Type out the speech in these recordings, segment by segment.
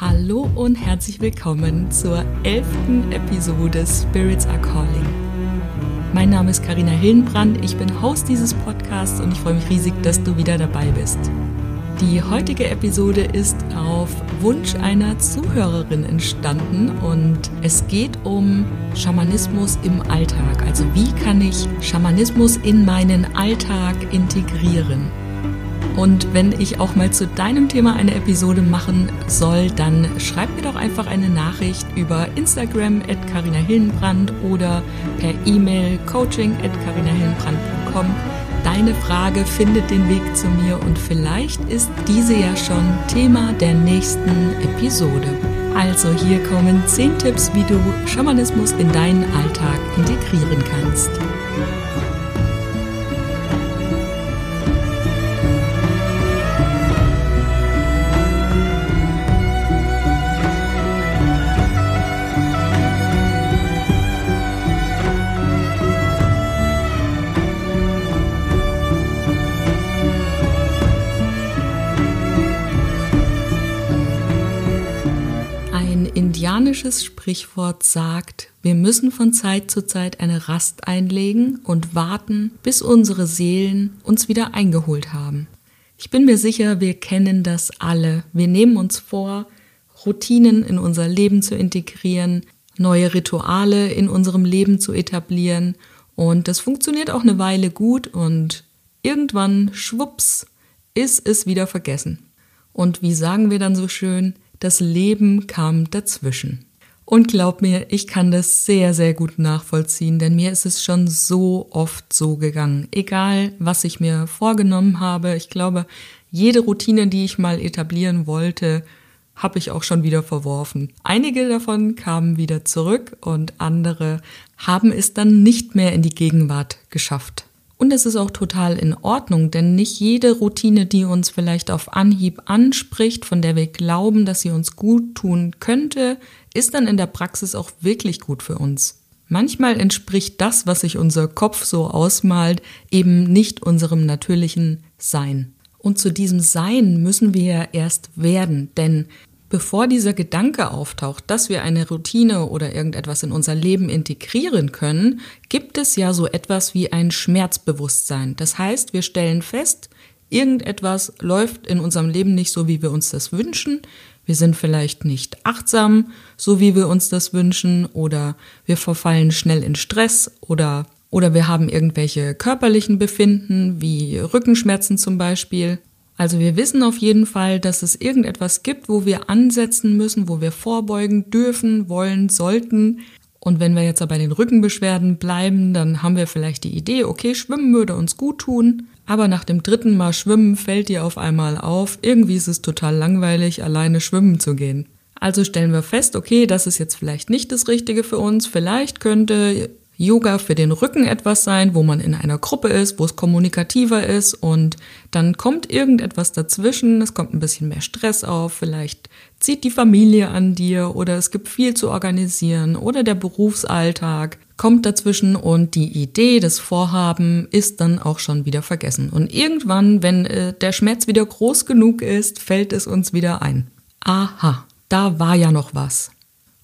Hallo und herzlich willkommen zur elften Episode Spirits Are Calling. Mein Name ist Karina Hillenbrand, ich bin Host dieses Podcasts und ich freue mich riesig, dass du wieder dabei bist. Die heutige Episode ist auf Wunsch einer Zuhörerin entstanden und es geht um Schamanismus im Alltag. Also wie kann ich Schamanismus in meinen Alltag integrieren? Und wenn ich auch mal zu deinem Thema eine Episode machen soll, dann schreib mir doch einfach eine Nachricht über Instagram at Carina Hillenbrand oder per E-Mail coaching at carinahillenbrand.com. Deine Frage findet den Weg zu mir und vielleicht ist diese ja schon Thema der nächsten Episode. Also hier kommen 10 Tipps, wie du Schamanismus in deinen Alltag integrieren kannst. Indianisches Sprichwort sagt, wir müssen von Zeit zu Zeit eine Rast einlegen und warten, bis unsere Seelen uns wieder eingeholt haben. Ich bin mir sicher, wir kennen das alle. Wir nehmen uns vor, Routinen in unser Leben zu integrieren, neue Rituale in unserem Leben zu etablieren und das funktioniert auch eine Weile gut und irgendwann, schwupps, ist es wieder vergessen. Und wie sagen wir dann so schön, das Leben kam dazwischen. Und glaub mir, ich kann das sehr, sehr gut nachvollziehen, denn mir ist es schon so oft so gegangen. Egal, was ich mir vorgenommen habe, ich glaube, jede Routine, die ich mal etablieren wollte, habe ich auch schon wieder verworfen. Einige davon kamen wieder zurück und andere haben es dann nicht mehr in die Gegenwart geschafft. Und es ist auch total in Ordnung, denn nicht jede Routine, die uns vielleicht auf Anhieb anspricht, von der wir glauben, dass sie uns gut tun könnte, ist dann in der Praxis auch wirklich gut für uns. Manchmal entspricht das, was sich unser Kopf so ausmalt, eben nicht unserem natürlichen Sein. Und zu diesem Sein müssen wir erst werden, denn bevor dieser Gedanke auftaucht, dass wir eine Routine oder irgendetwas in unser Leben integrieren können, gibt es ja so etwas wie ein Schmerzbewusstsein. Das heißt, wir stellen fest, irgendetwas läuft in unserem Leben nicht so, wie wir uns das wünschen. Wir sind vielleicht nicht achtsam, so wie wir uns das wünschen, oder wir verfallen schnell in Stress oder oder wir haben irgendwelche körperlichen Befinden, wie Rückenschmerzen zum Beispiel. Also wir wissen auf jeden Fall, dass es irgendetwas gibt, wo wir ansetzen müssen, wo wir vorbeugen dürfen, wollen, sollten. Und wenn wir jetzt aber bei den Rückenbeschwerden bleiben, dann haben wir vielleicht die Idee, okay, Schwimmen würde uns gut tun. Aber nach dem dritten Mal Schwimmen fällt dir auf einmal auf, irgendwie ist es total langweilig, alleine schwimmen zu gehen. Also stellen wir fest, okay, das ist jetzt vielleicht nicht das Richtige für uns. Vielleicht könnte Yoga für den Rücken etwas sein, wo man in einer Gruppe ist, wo es kommunikativer ist und dann kommt irgendetwas dazwischen, es kommt ein bisschen mehr Stress auf, vielleicht zieht die Familie an dir oder es gibt viel zu organisieren oder der Berufsalltag kommt dazwischen und die Idee, das Vorhaben ist dann auch schon wieder vergessen. Und irgendwann, wenn äh, der Schmerz wieder groß genug ist, fällt es uns wieder ein. Aha, da war ja noch was.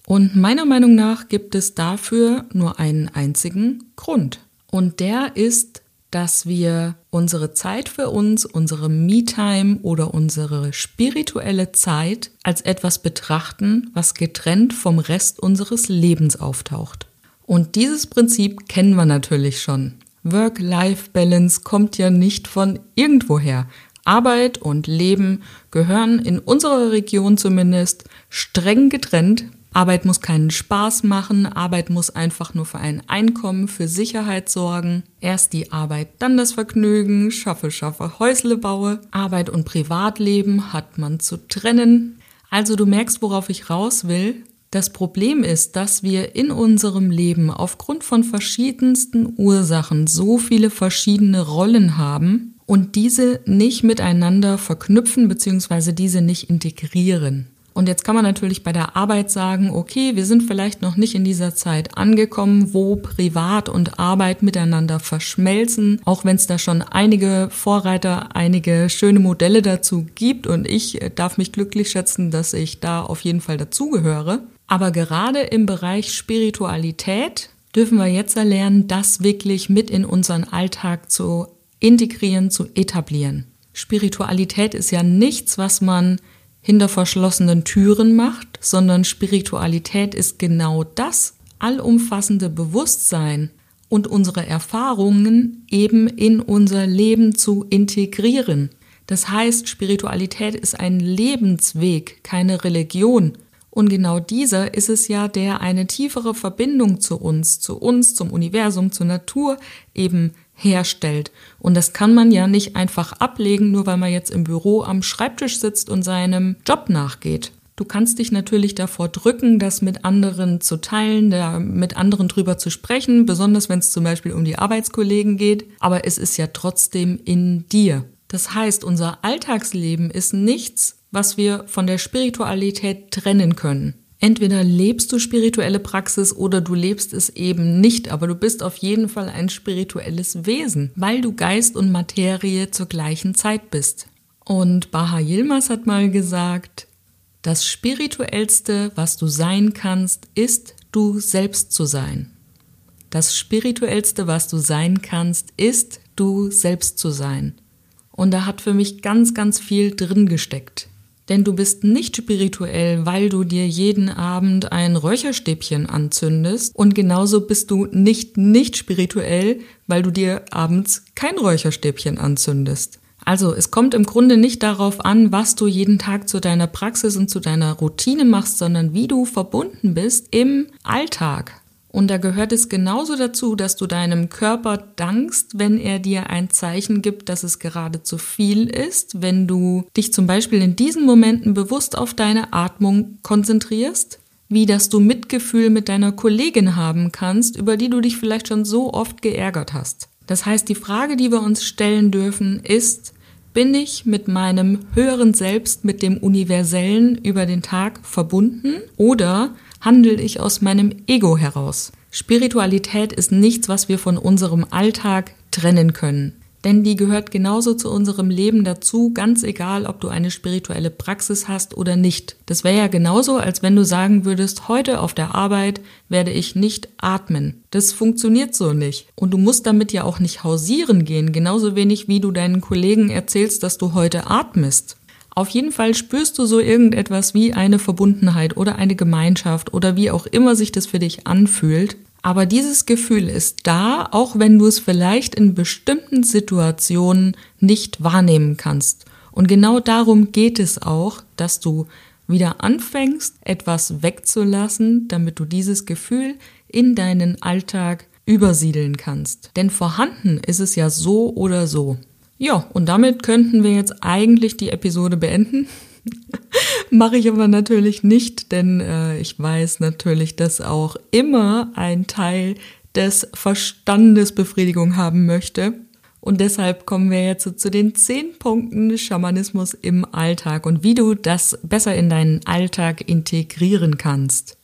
Und meiner Meinung nach gibt es dafür nur einen einzigen Grund. Und der ist, dass wir unsere Zeit für uns, unsere Me-Time oder unsere spirituelle Zeit als etwas betrachten, was getrennt vom Rest unseres Lebens auftaucht. Und dieses Prinzip kennen wir natürlich schon. Work-Life-Balance kommt ja nicht von irgendwoher. Arbeit und Leben gehören in unserer Region zumindest streng getrennt, Arbeit muss keinen Spaß machen, Arbeit muss einfach nur für ein Einkommen, für Sicherheit sorgen. Erst die Arbeit, dann das Vergnügen, schaffe, schaffe, Häusle baue. Arbeit und Privatleben hat man zu trennen. Also du merkst, worauf ich raus will. Das Problem ist, dass wir in unserem Leben aufgrund von verschiedensten Ursachen so viele verschiedene Rollen haben und diese nicht miteinander verknüpfen bzw. diese nicht integrieren. Und jetzt kann man natürlich bei der Arbeit sagen, okay, wir sind vielleicht noch nicht in dieser Zeit angekommen, wo Privat und Arbeit miteinander verschmelzen, auch wenn es da schon einige Vorreiter, einige schöne Modelle dazu gibt und ich darf mich glücklich schätzen, dass ich da auf jeden Fall dazugehöre. Aber gerade im Bereich Spiritualität dürfen wir jetzt erlernen, das wirklich mit in unseren Alltag zu integrieren, zu etablieren. Spiritualität ist ja nichts, was man hinter verschlossenen Türen macht, sondern Spiritualität ist genau das allumfassende Bewusstsein und unsere Erfahrungen eben in unser Leben zu integrieren. Das heißt, Spiritualität ist ein Lebensweg, keine Religion. Und genau dieser ist es ja, der eine tiefere Verbindung zu uns, zu uns, zum Universum, zur Natur eben herstellt. Und das kann man ja nicht einfach ablegen, nur weil man jetzt im Büro am Schreibtisch sitzt und seinem Job nachgeht. Du kannst dich natürlich davor drücken, das mit anderen zu teilen, da mit anderen drüber zu sprechen, besonders wenn es zum Beispiel um die Arbeitskollegen geht, aber es ist ja trotzdem in dir. Das heißt, unser Alltagsleben ist nichts, was wir von der Spiritualität trennen können. Entweder lebst du spirituelle Praxis oder du lebst es eben nicht, aber du bist auf jeden Fall ein spirituelles Wesen, weil du Geist und Materie zur gleichen Zeit bist. Und Baha Yilmaz hat mal gesagt, das Spirituellste, was du sein kannst, ist du selbst zu sein. Das Spirituellste, was du sein kannst, ist du selbst zu sein. Und da hat für mich ganz, ganz viel drin gesteckt. Denn du bist nicht spirituell, weil du dir jeden Abend ein Räucherstäbchen anzündest. Und genauso bist du nicht nicht spirituell, weil du dir abends kein Räucherstäbchen anzündest. Also es kommt im Grunde nicht darauf an, was du jeden Tag zu deiner Praxis und zu deiner Routine machst, sondern wie du verbunden bist im Alltag. Und da gehört es genauso dazu, dass du deinem Körper dankst, wenn er dir ein Zeichen gibt, dass es gerade zu viel ist, wenn du dich zum Beispiel in diesen Momenten bewusst auf deine Atmung konzentrierst, wie dass du Mitgefühl mit deiner Kollegin haben kannst, über die du dich vielleicht schon so oft geärgert hast. Das heißt, die Frage, die wir uns stellen dürfen, ist, bin ich mit meinem höheren Selbst, mit dem Universellen über den Tag verbunden oder handle ich aus meinem Ego heraus. Spiritualität ist nichts, was wir von unserem Alltag trennen können. Denn die gehört genauso zu unserem Leben dazu, ganz egal, ob du eine spirituelle Praxis hast oder nicht. Das wäre ja genauso, als wenn du sagen würdest, heute auf der Arbeit werde ich nicht atmen. Das funktioniert so nicht. Und du musst damit ja auch nicht hausieren gehen, genauso wenig wie du deinen Kollegen erzählst, dass du heute atmest. Auf jeden Fall spürst du so irgendetwas wie eine Verbundenheit oder eine Gemeinschaft oder wie auch immer sich das für dich anfühlt. Aber dieses Gefühl ist da, auch wenn du es vielleicht in bestimmten Situationen nicht wahrnehmen kannst. Und genau darum geht es auch, dass du wieder anfängst, etwas wegzulassen, damit du dieses Gefühl in deinen Alltag übersiedeln kannst. Denn vorhanden ist es ja so oder so. Ja, und damit könnten wir jetzt eigentlich die Episode beenden. Mache ich aber natürlich nicht, denn äh, ich weiß natürlich, dass auch immer ein Teil des Verstandes Befriedigung haben möchte. Und deshalb kommen wir jetzt zu den zehn Punkten Schamanismus im Alltag und wie du das besser in deinen Alltag integrieren kannst.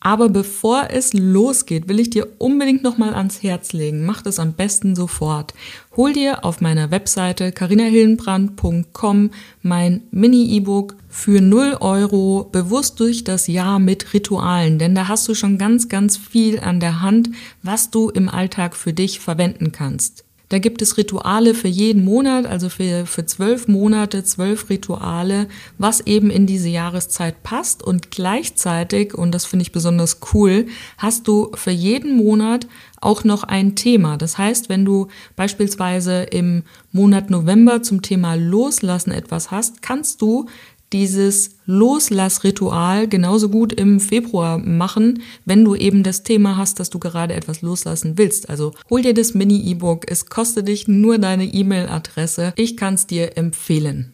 Aber bevor es losgeht, will ich dir unbedingt nochmal ans Herz legen. Mach das am besten sofort. Hol dir auf meiner Webseite carinahillenbrand.com mein Mini-E-Book für 0 Euro bewusst durch das Jahr mit Ritualen. Denn da hast du schon ganz, ganz viel an der Hand, was du im Alltag für dich verwenden kannst. Da gibt es Rituale für jeden Monat, also für, für zwölf Monate, zwölf Rituale, was eben in diese Jahreszeit passt. Und gleichzeitig, und das finde ich besonders cool, hast du für jeden Monat auch noch ein Thema. Das heißt, wenn du beispielsweise im Monat November zum Thema Loslassen etwas hast, kannst du dieses Loslassritual genauso gut im Februar machen, wenn du eben das Thema hast, dass du gerade etwas loslassen willst. Also hol dir das Mini-E-Book. Es kostet dich nur deine E-Mail-Adresse. Ich kann es dir empfehlen.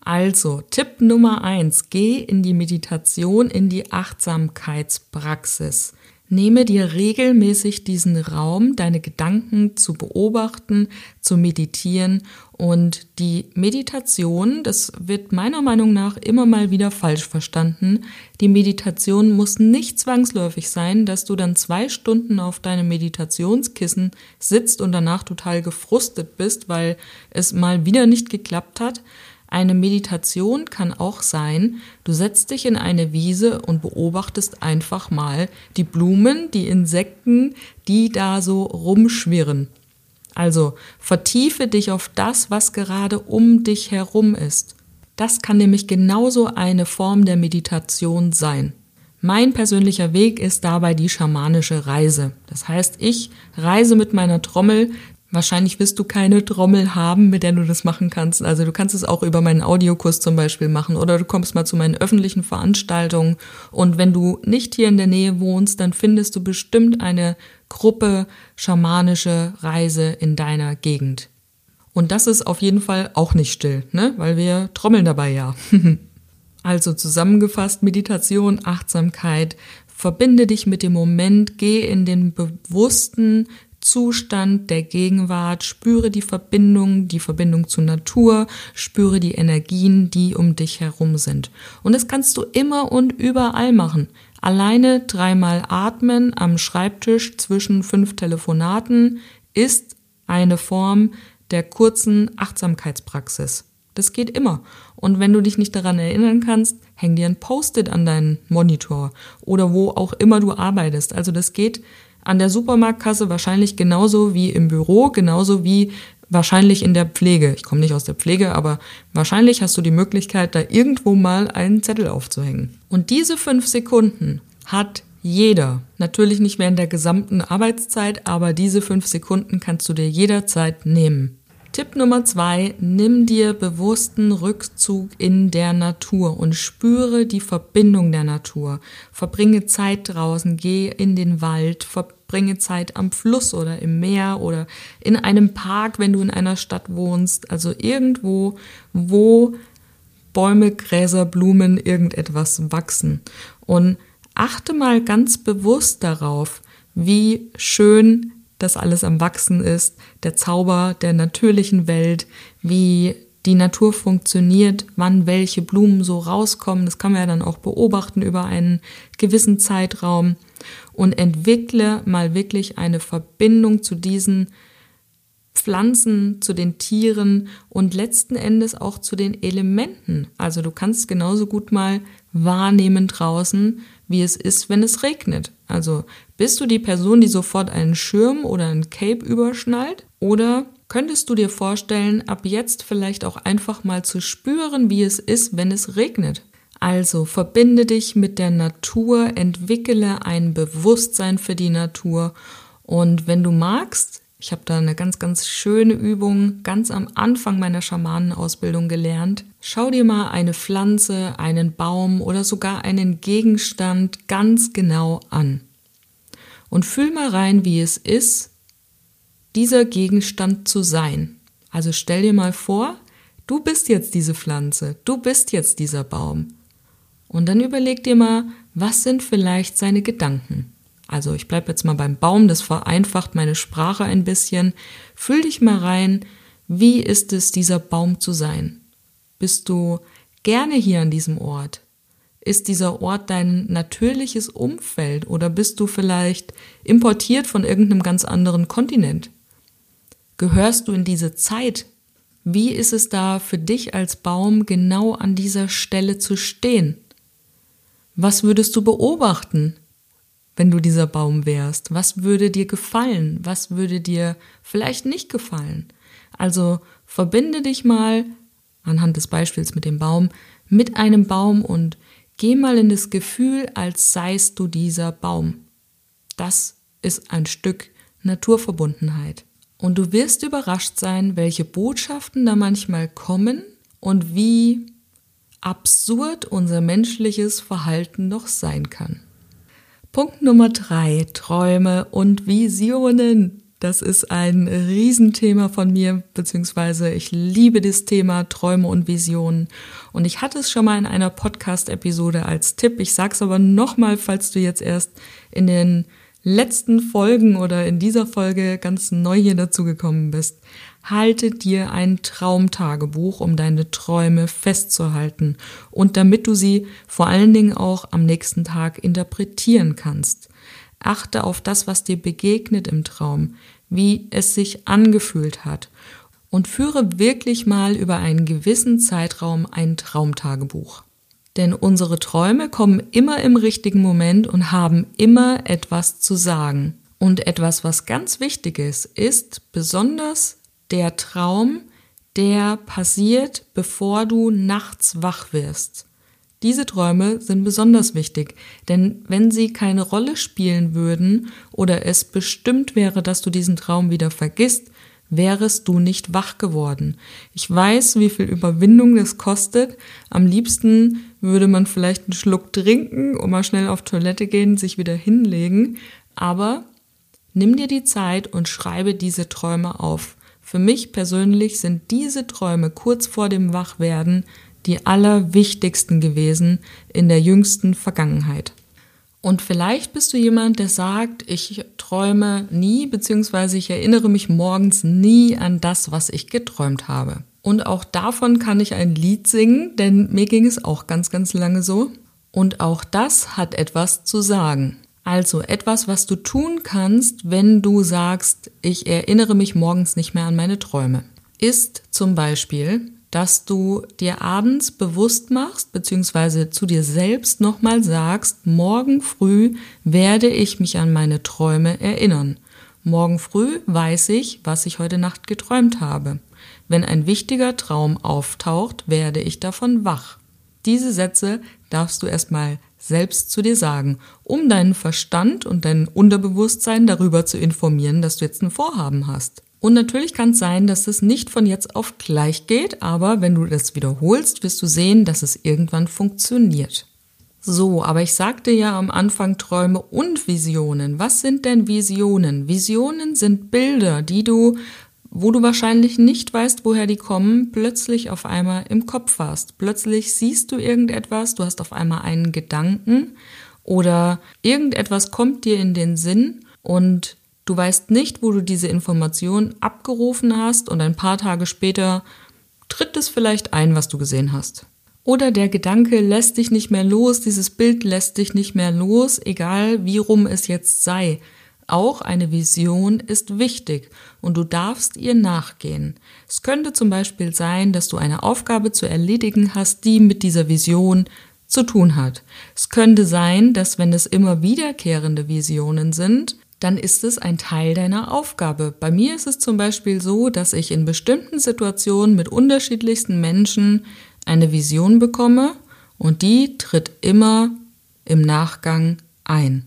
Also, Tipp Nummer eins: Geh in die Meditation, in die Achtsamkeitspraxis. Nehme dir regelmäßig diesen Raum, deine Gedanken zu beobachten, zu meditieren und die Meditation, das wird meiner Meinung nach immer mal wieder falsch verstanden. Die Meditation muss nicht zwangsläufig sein, dass du dann zwei Stunden auf deinem Meditationskissen sitzt und danach total gefrustet bist, weil es mal wieder nicht geklappt hat, eine Meditation kann auch sein, du setzt dich in eine Wiese und beobachtest einfach mal die Blumen, die Insekten, die da so rumschwirren. Also vertiefe dich auf das, was gerade um dich herum ist. Das kann nämlich genauso eine Form der Meditation sein. Mein persönlicher Weg ist dabei die schamanische Reise. Das heißt, ich reise mit meiner Trommel Wahrscheinlich wirst du keine Trommel haben, mit der du das machen kannst. Also du kannst es auch über meinen Audiokurs zum Beispiel machen oder du kommst mal zu meinen öffentlichen Veranstaltungen. Und wenn du nicht hier in der Nähe wohnst, dann findest du bestimmt eine Gruppe schamanische Reise in deiner Gegend. Und das ist auf jeden Fall auch nicht still, ne? Weil wir trommeln dabei ja. also zusammengefasst Meditation, Achtsamkeit, verbinde dich mit dem Moment, geh in den bewussten Zustand der Gegenwart, spüre die Verbindung, die Verbindung zur Natur, spüre die Energien, die um dich herum sind. Und das kannst du immer und überall machen. Alleine dreimal atmen am Schreibtisch zwischen fünf Telefonaten ist eine Form der kurzen Achtsamkeitspraxis. Das geht immer. Und wenn du dich nicht daran erinnern kannst, häng dir ein Post-it an deinen Monitor oder wo auch immer du arbeitest. Also das geht an der Supermarktkasse wahrscheinlich genauso wie im Büro, genauso wie wahrscheinlich in der Pflege. Ich komme nicht aus der Pflege, aber wahrscheinlich hast du die Möglichkeit, da irgendwo mal einen Zettel aufzuhängen. Und diese fünf Sekunden hat jeder. Natürlich nicht während der gesamten Arbeitszeit, aber diese fünf Sekunden kannst du dir jederzeit nehmen. Tipp Nummer zwei, nimm dir bewussten Rückzug in der Natur und spüre die Verbindung der Natur. Verbringe Zeit draußen, geh in den Wald, verbringe Zeit am Fluss oder im Meer oder in einem Park, wenn du in einer Stadt wohnst. Also irgendwo, wo Bäume, Gräser, Blumen, irgendetwas wachsen. Und achte mal ganz bewusst darauf, wie schön das alles am Wachsen ist, der Zauber der natürlichen Welt, wie die Natur funktioniert, wann welche Blumen so rauskommen. Das kann man ja dann auch beobachten über einen gewissen Zeitraum und entwickle mal wirklich eine Verbindung zu diesen Pflanzen, zu den Tieren und letzten Endes auch zu den Elementen. Also du kannst genauso gut mal wahrnehmen draußen, wie es ist, wenn es regnet. Also bist du die Person, die sofort einen Schirm oder ein Cape überschnallt? Oder könntest du dir vorstellen, ab jetzt vielleicht auch einfach mal zu spüren, wie es ist, wenn es regnet? Also verbinde dich mit der Natur, entwickle ein Bewusstsein für die Natur und wenn du magst, ich habe da eine ganz, ganz schöne Übung ganz am Anfang meiner Schamanenausbildung gelernt. Schau dir mal eine Pflanze, einen Baum oder sogar einen Gegenstand ganz genau an. Und fühl mal rein, wie es ist, dieser Gegenstand zu sein. Also stell dir mal vor, du bist jetzt diese Pflanze, du bist jetzt dieser Baum. Und dann überleg dir mal, was sind vielleicht seine Gedanken? Also ich bleibe jetzt mal beim Baum, das vereinfacht meine Sprache ein bisschen. Fühl dich mal rein, wie ist es, dieser Baum zu sein? Bist du gerne hier an diesem Ort? Ist dieser Ort dein natürliches Umfeld oder bist du vielleicht importiert von irgendeinem ganz anderen Kontinent? Gehörst du in diese Zeit? Wie ist es da für dich als Baum genau an dieser Stelle zu stehen? Was würdest du beobachten, wenn du dieser Baum wärst? Was würde dir gefallen? Was würde dir vielleicht nicht gefallen? Also verbinde dich mal anhand des Beispiels mit dem Baum mit einem Baum und geh mal in das Gefühl, als seist du dieser Baum. Das ist ein Stück Naturverbundenheit. Und du wirst überrascht sein, welche Botschaften da manchmal kommen und wie absurd unser menschliches Verhalten noch sein kann. Punkt Nummer drei, Träume und Visionen. Das ist ein Riesenthema von mir, beziehungsweise ich liebe das Thema Träume und Visionen. Und ich hatte es schon mal in einer Podcast-Episode als Tipp. Ich sag's aber nochmal, falls du jetzt erst in den letzten Folgen oder in dieser Folge ganz neu hier dazugekommen bist. Halte dir ein Traumtagebuch, um deine Träume festzuhalten und damit du sie vor allen Dingen auch am nächsten Tag interpretieren kannst. Achte auf das, was dir begegnet im Traum, wie es sich angefühlt hat und führe wirklich mal über einen gewissen Zeitraum ein Traumtagebuch. Denn unsere Träume kommen immer im richtigen Moment und haben immer etwas zu sagen. Und etwas, was ganz wichtig ist, ist besonders der Traum, der passiert, bevor du nachts wach wirst. Diese Träume sind besonders wichtig, denn wenn sie keine Rolle spielen würden oder es bestimmt wäre, dass du diesen Traum wieder vergisst, wärest du nicht wach geworden. Ich weiß, wie viel Überwindung das kostet. Am liebsten würde man vielleicht einen Schluck trinken und mal schnell auf Toilette gehen, sich wieder hinlegen. Aber nimm dir die Zeit und schreibe diese Träume auf. Für mich persönlich sind diese Träume kurz vor dem Wachwerden die allerwichtigsten gewesen in der jüngsten Vergangenheit. Und vielleicht bist du jemand, der sagt, ich träume nie, beziehungsweise ich erinnere mich morgens nie an das, was ich geträumt habe. Und auch davon kann ich ein Lied singen, denn mir ging es auch ganz, ganz lange so. Und auch das hat etwas zu sagen. Also etwas, was du tun kannst, wenn du sagst, ich erinnere mich morgens nicht mehr an meine Träume, ist zum Beispiel dass du dir abends bewusst machst, beziehungsweise zu dir selbst nochmal sagst, morgen früh werde ich mich an meine Träume erinnern. Morgen früh weiß ich, was ich heute Nacht geträumt habe. Wenn ein wichtiger Traum auftaucht, werde ich davon wach. Diese Sätze darfst du erstmal selbst zu dir sagen, um deinen Verstand und dein Unterbewusstsein darüber zu informieren, dass du jetzt ein Vorhaben hast. Und natürlich kann es sein, dass es nicht von jetzt auf gleich geht, aber wenn du das wiederholst, wirst du sehen, dass es irgendwann funktioniert. So, aber ich sagte ja am Anfang Träume und Visionen. Was sind denn Visionen? Visionen sind Bilder, die du, wo du wahrscheinlich nicht weißt, woher die kommen, plötzlich auf einmal im Kopf hast. Plötzlich siehst du irgendetwas, du hast auf einmal einen Gedanken oder irgendetwas kommt dir in den Sinn und Du weißt nicht, wo du diese Information abgerufen hast und ein paar Tage später tritt es vielleicht ein, was du gesehen hast. Oder der Gedanke lässt dich nicht mehr los, dieses Bild lässt dich nicht mehr los, egal wie rum es jetzt sei. Auch eine Vision ist wichtig und du darfst ihr nachgehen. Es könnte zum Beispiel sein, dass du eine Aufgabe zu erledigen hast, die mit dieser Vision zu tun hat. Es könnte sein, dass wenn es immer wiederkehrende Visionen sind, dann ist es ein Teil deiner Aufgabe. Bei mir ist es zum Beispiel so, dass ich in bestimmten Situationen mit unterschiedlichsten Menschen eine Vision bekomme und die tritt immer im Nachgang ein.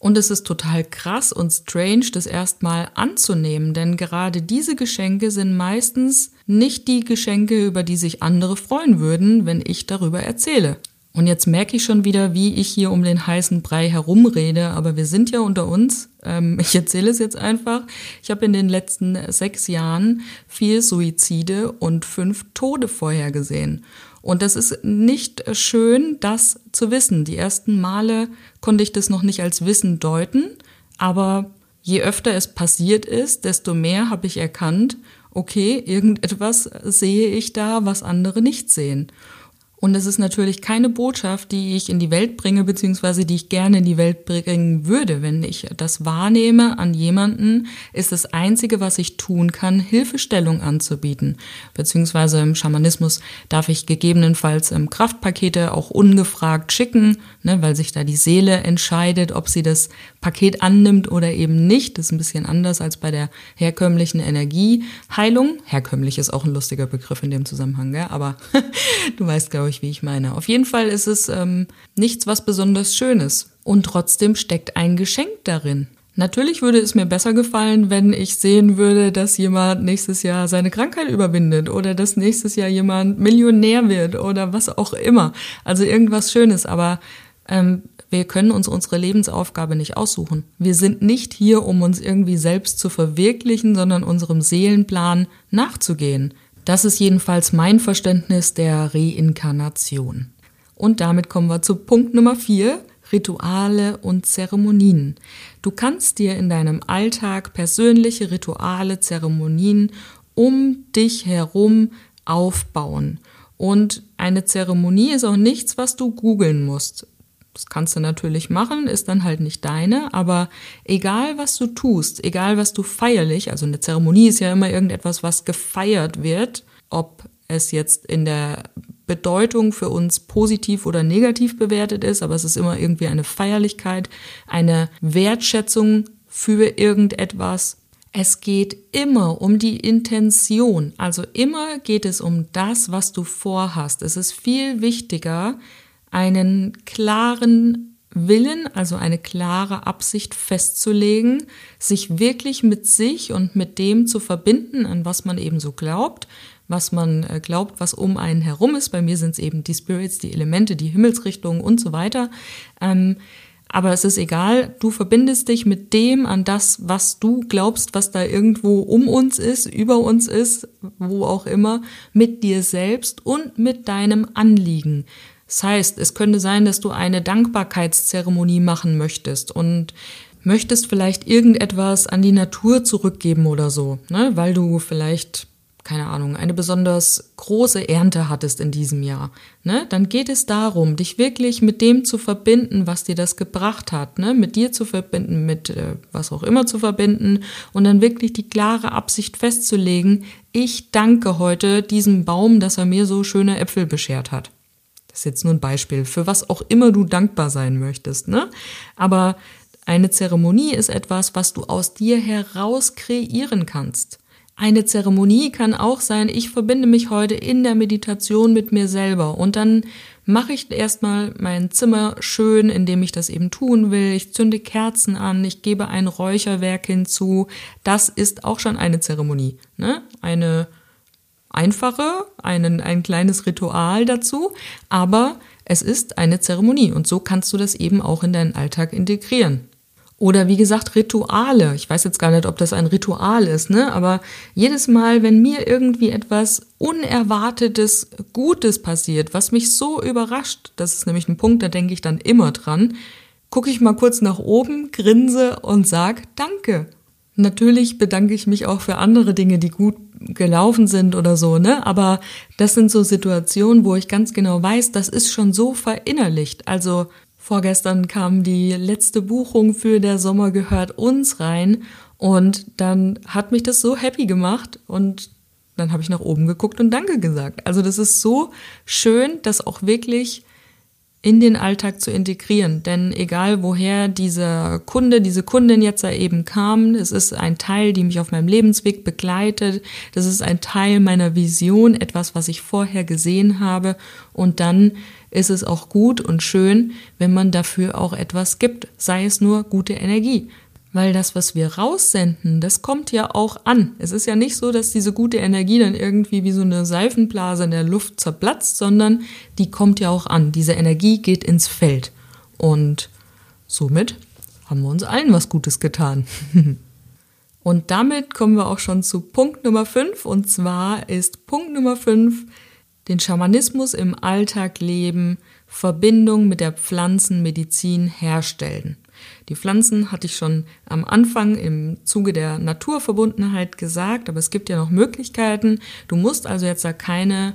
Und es ist total krass und strange, das erstmal anzunehmen, denn gerade diese Geschenke sind meistens nicht die Geschenke, über die sich andere freuen würden, wenn ich darüber erzähle. Und jetzt merke ich schon wieder, wie ich hier um den heißen Brei herumrede, aber wir sind ja unter uns. Ähm, ich erzähle es jetzt einfach. Ich habe in den letzten sechs Jahren vier Suizide und fünf Tode vorhergesehen. Und das ist nicht schön, das zu wissen. Die ersten Male konnte ich das noch nicht als Wissen deuten, aber je öfter es passiert ist, desto mehr habe ich erkannt, okay, irgendetwas sehe ich da, was andere nicht sehen. Und es ist natürlich keine Botschaft, die ich in die Welt bringe, beziehungsweise die ich gerne in die Welt bringen würde. Wenn ich das wahrnehme an jemanden, ist das Einzige, was ich tun kann, Hilfestellung anzubieten. Beziehungsweise im Schamanismus darf ich gegebenenfalls ähm, Kraftpakete auch ungefragt schicken, ne, weil sich da die Seele entscheidet, ob sie das Paket annimmt oder eben nicht. Das ist ein bisschen anders als bei der herkömmlichen Energieheilung. Herkömmlich ist auch ein lustiger Begriff in dem Zusammenhang, gell? aber du weißt, glaube ich, wie ich meine. Auf jeden Fall ist es ähm, nichts, was besonders Schönes. Und trotzdem steckt ein Geschenk darin. Natürlich würde es mir besser gefallen, wenn ich sehen würde, dass jemand nächstes Jahr seine Krankheit überwindet oder dass nächstes Jahr jemand Millionär wird oder was auch immer. Also irgendwas Schönes. Aber ähm, Wir können uns unsere Lebensaufgabe nicht aussuchen. Wir sind nicht hier, um uns irgendwie selbst zu verwirklichen, sondern unserem Seelenplan nachzugehen. Das ist jedenfalls mein Verständnis der Reinkarnation. Und damit kommen wir zu Punkt Nummer vier. Rituale und Zeremonien. Du kannst dir in deinem Alltag persönliche Rituale, Zeremonien um dich herum aufbauen. Und eine Zeremonie ist auch nichts, was du googeln musst. Das kannst du natürlich machen, ist dann halt nicht deine, aber egal was du tust, egal was du feierlich, also eine Zeremonie ist ja immer irgendetwas, was gefeiert wird, ob es jetzt in der Bedeutung für uns positiv oder negativ bewertet ist, aber es ist immer irgendwie eine Feierlichkeit, eine Wertschätzung für irgendetwas. Es geht immer um die Intention, also immer geht es um das, was du vorhast. Es ist viel wichtiger, einen klaren Willen, also eine klare Absicht festzulegen, sich wirklich mit sich und mit dem zu verbinden, an was man eben so glaubt, was man äh, glaubt, was um einen herum ist. Bei mir sind es eben die Spirits, die Elemente, die Himmelsrichtungen und so weiter. Ähm, aber es ist egal, du verbindest dich mit dem an das, was du glaubst, was da irgendwo um uns ist, über uns ist, wo auch immer, mit dir selbst und mit deinem Anliegen. Das heißt, es könnte sein, dass du eine Dankbarkeitszeremonie machen möchtest und möchtest vielleicht irgendetwas an die Natur zurückgeben oder so, ne? weil du vielleicht keine Ahnung, eine besonders große Ernte hattest in diesem Jahr, ne, dann geht es darum, dich wirklich mit dem zu verbinden, was dir das gebracht hat, ne, mit dir zu verbinden, mit äh, was auch immer zu verbinden und dann wirklich die klare Absicht festzulegen, ich danke heute diesem Baum, dass er mir so schöne Äpfel beschert hat. Ist jetzt nur ein Beispiel, für was auch immer du dankbar sein möchtest, ne? Aber eine Zeremonie ist etwas, was du aus dir heraus kreieren kannst. Eine Zeremonie kann auch sein, ich verbinde mich heute in der Meditation mit mir selber und dann mache ich erstmal mein Zimmer schön, indem ich das eben tun will. Ich zünde Kerzen an, ich gebe ein Räucherwerk hinzu. Das ist auch schon eine Zeremonie. Ne? Eine einfache, einen, ein kleines Ritual dazu, aber es ist eine Zeremonie und so kannst du das eben auch in deinen Alltag integrieren. Oder wie gesagt, Rituale. Ich weiß jetzt gar nicht, ob das ein Ritual ist, ne? Aber jedes Mal, wenn mir irgendwie etwas Unerwartetes, Gutes passiert, was mich so überrascht, das ist nämlich ein Punkt, da denke ich dann immer dran, gucke ich mal kurz nach oben, grinse und sag Danke. Natürlich bedanke ich mich auch für andere Dinge, die gut gelaufen sind oder so, ne? Aber das sind so Situationen, wo ich ganz genau weiß, das ist schon so verinnerlicht. Also Vorgestern kam die letzte Buchung für der Sommer gehört uns rein und dann hat mich das so happy gemacht und dann habe ich nach oben geguckt und Danke gesagt. Also das ist so schön, das auch wirklich in den Alltag zu integrieren. Denn egal woher dieser Kunde, diese Kundin jetzt da eben kam, es ist ein Teil, die mich auf meinem Lebensweg begleitet. Das ist ein Teil meiner Vision, etwas, was ich vorher gesehen habe. Und dann ist es auch gut und schön, wenn man dafür auch etwas gibt, sei es nur gute Energie. Weil das, was wir raussenden, das kommt ja auch an. Es ist ja nicht so, dass diese gute Energie dann irgendwie wie so eine Seifenblase in der Luft zerplatzt, sondern die kommt ja auch an. Diese Energie geht ins Feld. Und somit haben wir uns allen was Gutes getan. und damit kommen wir auch schon zu Punkt Nummer 5. Und zwar ist Punkt Nummer 5 den Schamanismus im Alltag leben, Verbindung mit der Pflanzenmedizin herstellen. Die Pflanzen hatte ich schon am Anfang im Zuge der Naturverbundenheit gesagt, aber es gibt ja noch Möglichkeiten. Du musst also jetzt da keine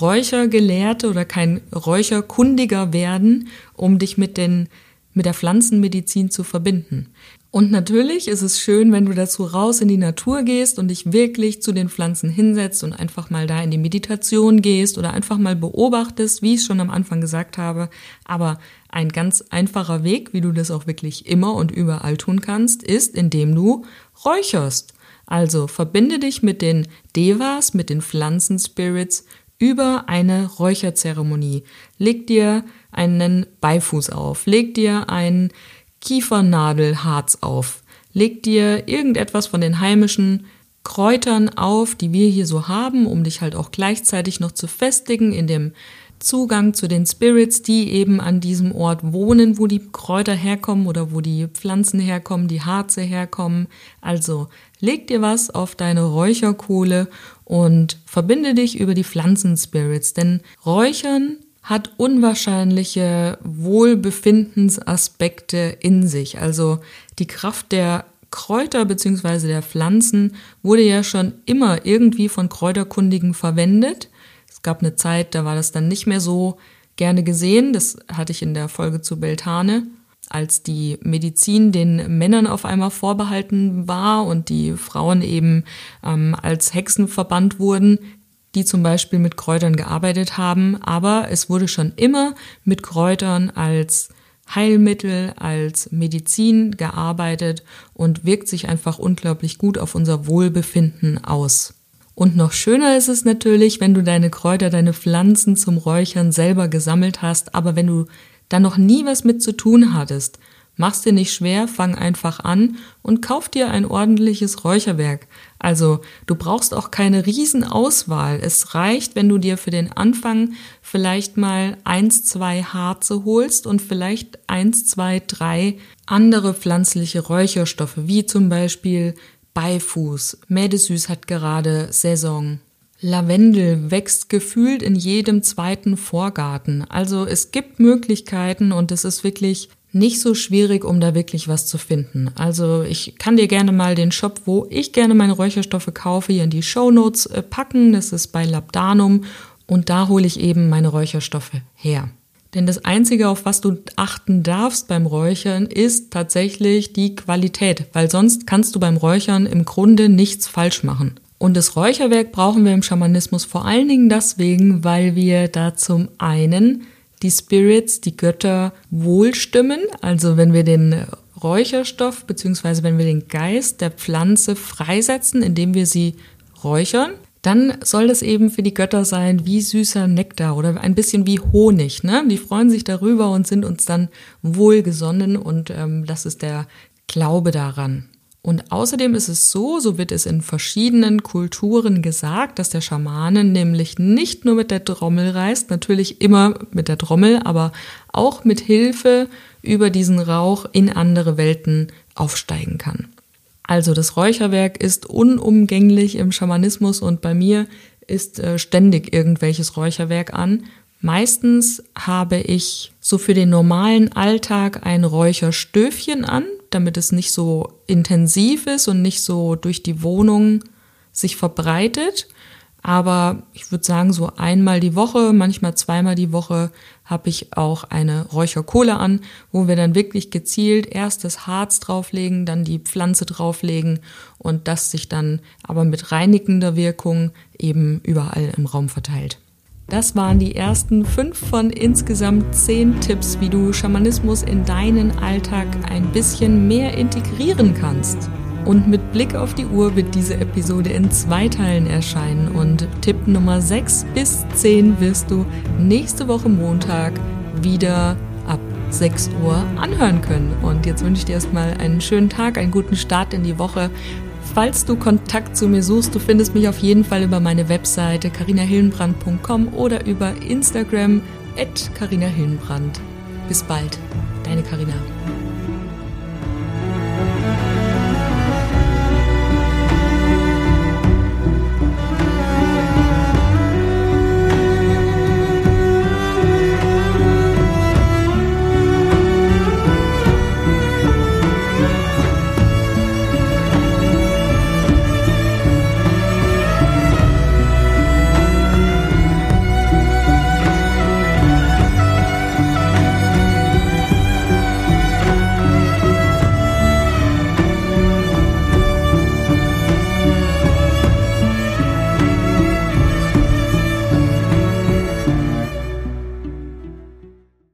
Räuchergelehrte oder kein Räucherkundiger werden, um dich mit den mit der Pflanzenmedizin zu verbinden. Und natürlich ist es schön, wenn du dazu raus in die Natur gehst und dich wirklich zu den Pflanzen hinsetzt und einfach mal da in die Meditation gehst oder einfach mal beobachtest, wie ich schon am Anfang gesagt habe. Aber ein ganz einfacher Weg, wie du das auch wirklich immer und überall tun kannst, ist, indem du räucherst. Also verbinde dich mit den Devas, mit den Pflanzenspirits über eine Räucherzeremonie. Leg dir einen Beifuß auf, leg dir ein Kiefernadelharz auf. Leg dir irgendetwas von den heimischen Kräutern auf, die wir hier so haben, um dich halt auch gleichzeitig noch zu festigen in dem Zugang zu den Spirits, die eben an diesem Ort wohnen, wo die Kräuter herkommen oder wo die Pflanzen herkommen, die Harze herkommen. Also leg dir was auf deine Räucherkohle und verbinde dich über die Pflanzenspirits, denn Räuchern hat unwahrscheinliche Wohlbefindensaspekte in sich. Also die Kraft der Kräuter bzw. der Pflanzen wurde ja schon immer irgendwie von Kräuterkundigen verwendet. Es gab eine Zeit, da war das dann nicht mehr so gerne gesehen. Das hatte ich in der Folge zu Beltane, als die Medizin den Männern auf einmal vorbehalten war und die Frauen eben ähm, als Hexen verbannt wurden, die zum Beispiel mit Kräutern gearbeitet haben, aber es wurde schon immer mit Kräutern als Heilmittel, als Medizin gearbeitet und wirkt sich einfach unglaublich gut auf unser Wohlbefinden aus. Und noch schöner ist es natürlich, wenn du deine Kräuter, deine Pflanzen zum Räuchern selber gesammelt hast, aber wenn du da noch nie was mit zu tun hattest, Mach's dir nicht schwer, fang einfach an und kauf dir ein ordentliches Räucherwerk. Also, du brauchst auch keine Riesenauswahl. Es reicht, wenn du dir für den Anfang vielleicht mal eins, zwei Harze holst und vielleicht eins, zwei, drei andere pflanzliche Räucherstoffe, wie zum Beispiel Beifuß. Mädesüß hat gerade Saison. Lavendel wächst gefühlt in jedem zweiten Vorgarten. Also es gibt Möglichkeiten und es ist wirklich nicht so schwierig, um da wirklich was zu finden. Also ich kann dir gerne mal den Shop, wo ich gerne meine Räucherstoffe kaufe, hier in die Show Notes äh, packen. Das ist bei Labdanum und da hole ich eben meine Räucherstoffe her. Denn das Einzige, auf was du achten darfst beim Räuchern, ist tatsächlich die Qualität, weil sonst kannst du beim Räuchern im Grunde nichts falsch machen. Und das Räucherwerk brauchen wir im Schamanismus vor allen Dingen deswegen, weil wir da zum einen die Spirits, die Götter wohlstimmen. Also wenn wir den Räucherstoff beziehungsweise wenn wir den Geist der Pflanze freisetzen, indem wir sie räuchern, dann soll das eben für die Götter sein wie süßer Nektar oder ein bisschen wie Honig. Ne? Die freuen sich darüber und sind uns dann wohlgesonnen und ähm, das ist der Glaube daran. Und außerdem ist es so, so wird es in verschiedenen Kulturen gesagt, dass der Schamane nämlich nicht nur mit der Trommel reist, natürlich immer mit der Trommel, aber auch mit Hilfe über diesen Rauch in andere Welten aufsteigen kann. Also das Räucherwerk ist unumgänglich im Schamanismus und bei mir ist äh, ständig irgendwelches Räucherwerk an. Meistens habe ich so für den normalen Alltag ein Räucherstöfchen an, damit es nicht so intensiv ist und nicht so durch die Wohnung sich verbreitet. Aber ich würde sagen, so einmal die Woche, manchmal zweimal die Woche habe ich auch eine Räucherkohle an, wo wir dann wirklich gezielt erst das Harz drauflegen, dann die Pflanze drauflegen und das sich dann aber mit reinigender Wirkung eben überall im Raum verteilt. Das waren die ersten fünf von insgesamt zehn Tipps, wie du Schamanismus in deinen Alltag ein bisschen mehr integrieren kannst. Und mit Blick auf die Uhr wird diese Episode in zwei Teilen erscheinen und Tipp Nummer 6 bis 10 wirst du nächste Woche Montag wieder ab 6 Uhr anhören können. Und jetzt wünsche ich dir erstmal einen schönen Tag, einen guten Start in die Woche. Falls du Kontakt zu mir suchst, du findest mich auf jeden Fall über meine Webseite carinahillenbrand.com oder über Instagram at carinahillenbrand. Bis bald, deine Carina.